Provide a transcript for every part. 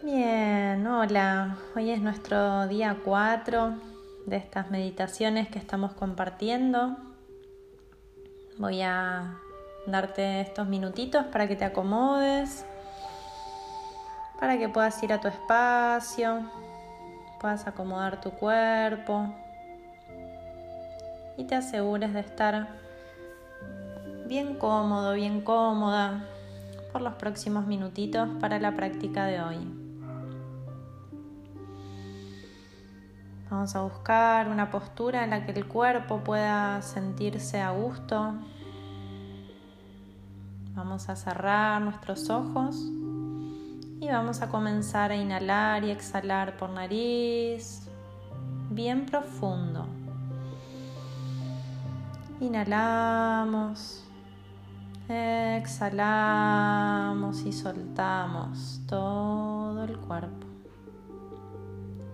Bien, hola. Hoy es nuestro día 4 de estas meditaciones que estamos compartiendo. Voy a darte estos minutitos para que te acomodes, para que puedas ir a tu espacio, puedas acomodar tu cuerpo y te asegures de estar bien cómodo, bien cómoda por los próximos minutitos para la práctica de hoy. Vamos a buscar una postura en la que el cuerpo pueda sentirse a gusto. Vamos a cerrar nuestros ojos y vamos a comenzar a inhalar y exhalar por nariz bien profundo. Inhalamos, exhalamos y soltamos todo el cuerpo.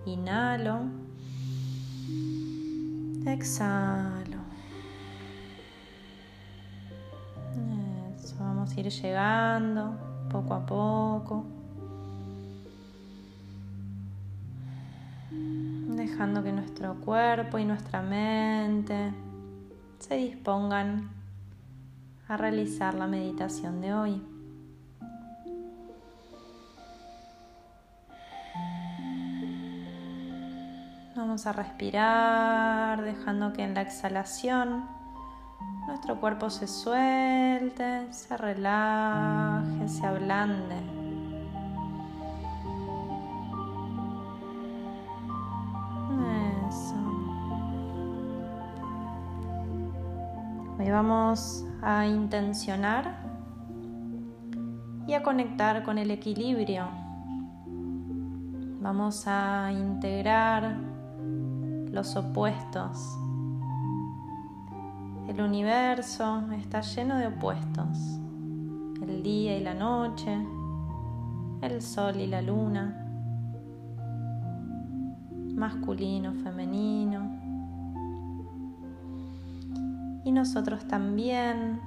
Inhalo. Exhalo. Eso, vamos a ir llegando poco a poco. Dejando que nuestro cuerpo y nuestra mente se dispongan a realizar la meditación de hoy. Vamos a respirar, dejando que en la exhalación nuestro cuerpo se suelte, se relaje, se ablande. Eso. Hoy vamos a intencionar y a conectar con el equilibrio. Vamos a integrar los opuestos. El universo está lleno de opuestos. El día y la noche, el sol y la luna, masculino, femenino. Y nosotros también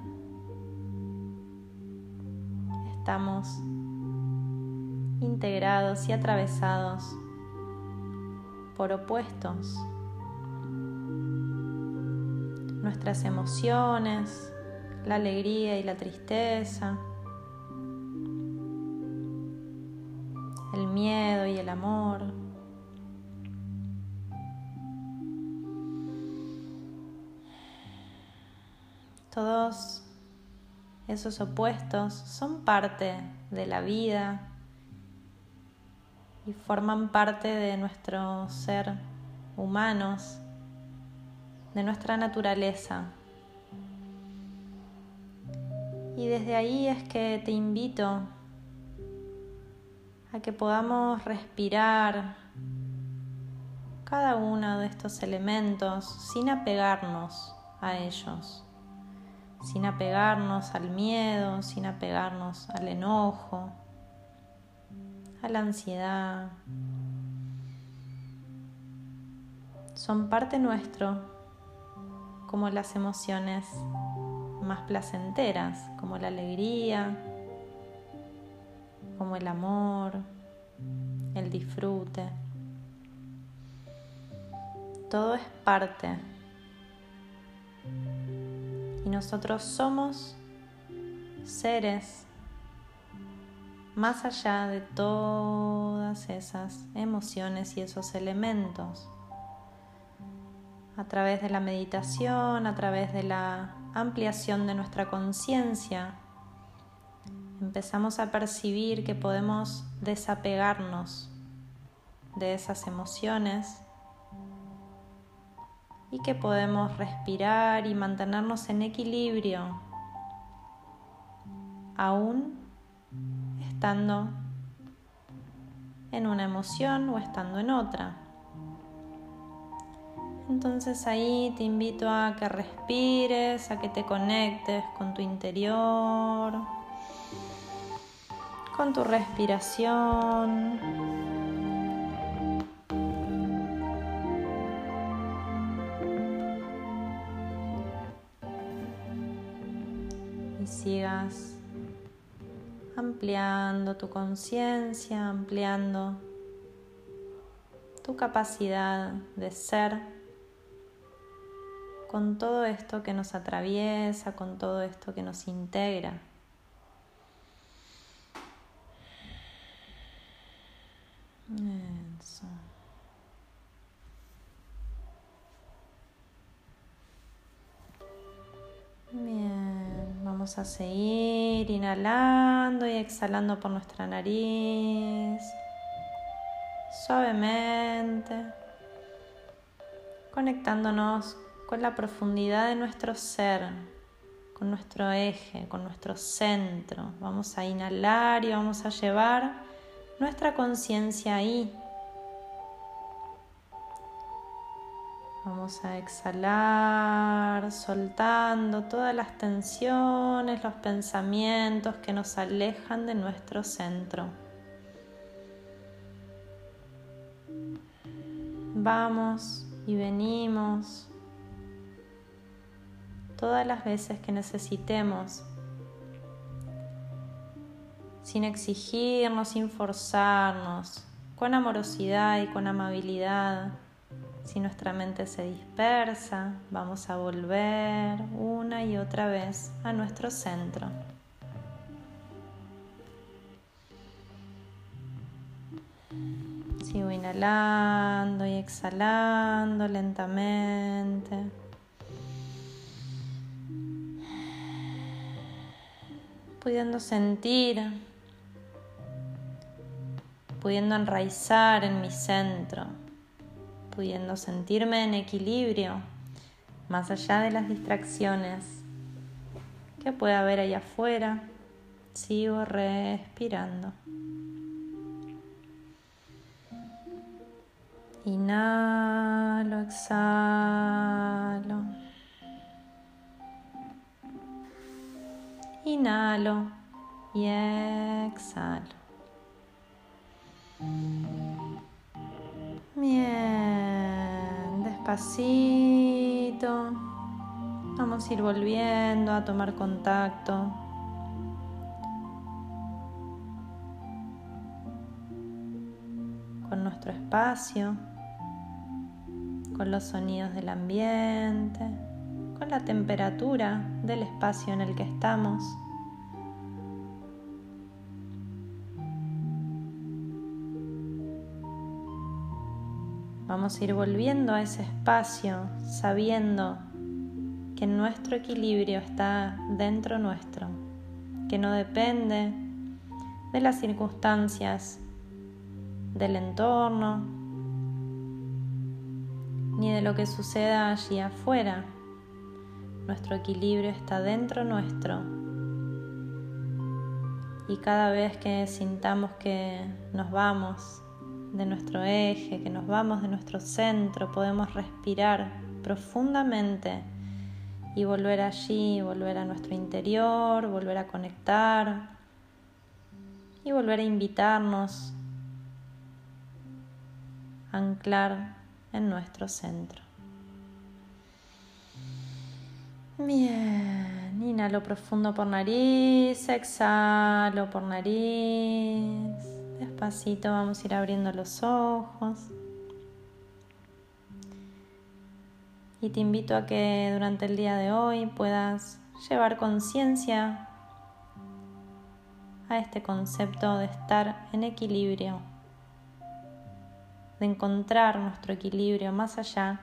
estamos integrados y atravesados por opuestos nuestras emociones, la alegría y la tristeza, el miedo y el amor. Todos esos opuestos son parte de la vida y forman parte de nuestro ser humanos de nuestra naturaleza. Y desde ahí es que te invito a que podamos respirar cada uno de estos elementos sin apegarnos a ellos, sin apegarnos al miedo, sin apegarnos al enojo, a la ansiedad. Son parte nuestro como las emociones más placenteras, como la alegría, como el amor, el disfrute. Todo es parte. Y nosotros somos seres más allá de todas esas emociones y esos elementos a través de la meditación, a través de la ampliación de nuestra conciencia, empezamos a percibir que podemos desapegarnos de esas emociones y que podemos respirar y mantenernos en equilibrio aún estando en una emoción o estando en otra. Entonces ahí te invito a que respires, a que te conectes con tu interior, con tu respiración. Y sigas ampliando tu conciencia, ampliando tu capacidad de ser con todo esto que nos atraviesa, con todo esto que nos integra. Bien, vamos a seguir inhalando y exhalando por nuestra nariz. Suavemente, conectándonos con la profundidad de nuestro ser, con nuestro eje, con nuestro centro. Vamos a inhalar y vamos a llevar nuestra conciencia ahí. Vamos a exhalar, soltando todas las tensiones, los pensamientos que nos alejan de nuestro centro. Vamos y venimos todas las veces que necesitemos, sin exigirnos, sin forzarnos, con amorosidad y con amabilidad. Si nuestra mente se dispersa, vamos a volver una y otra vez a nuestro centro. Sigo inhalando y exhalando lentamente. Pudiendo sentir, pudiendo enraizar en mi centro, pudiendo sentirme en equilibrio, más allá de las distracciones que puede haber allá afuera. Sigo respirando. Inhalo, exhalo. Inhalo y exhalo. Bien, despacito. Vamos a ir volviendo a tomar contacto. con nuestro espacio con los sonidos del ambiente, con la temperatura del espacio en el que estamos. Vamos a ir volviendo a ese espacio sabiendo que nuestro equilibrio está dentro nuestro, que no depende de las circunstancias del entorno, ni de lo que suceda allí afuera. Nuestro equilibrio está dentro nuestro. Y cada vez que sintamos que nos vamos de nuestro eje, que nos vamos de nuestro centro, podemos respirar profundamente y volver allí, volver a nuestro interior, volver a conectar y volver a invitarnos a anclar en nuestro centro. Bien, inhalo profundo por nariz, exhalo por nariz. Despacito vamos a ir abriendo los ojos. Y te invito a que durante el día de hoy puedas llevar conciencia a este concepto de estar en equilibrio de encontrar nuestro equilibrio más allá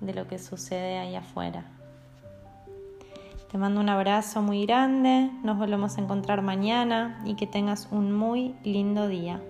de lo que sucede ahí afuera. Te mando un abrazo muy grande, nos volvemos a encontrar mañana y que tengas un muy lindo día.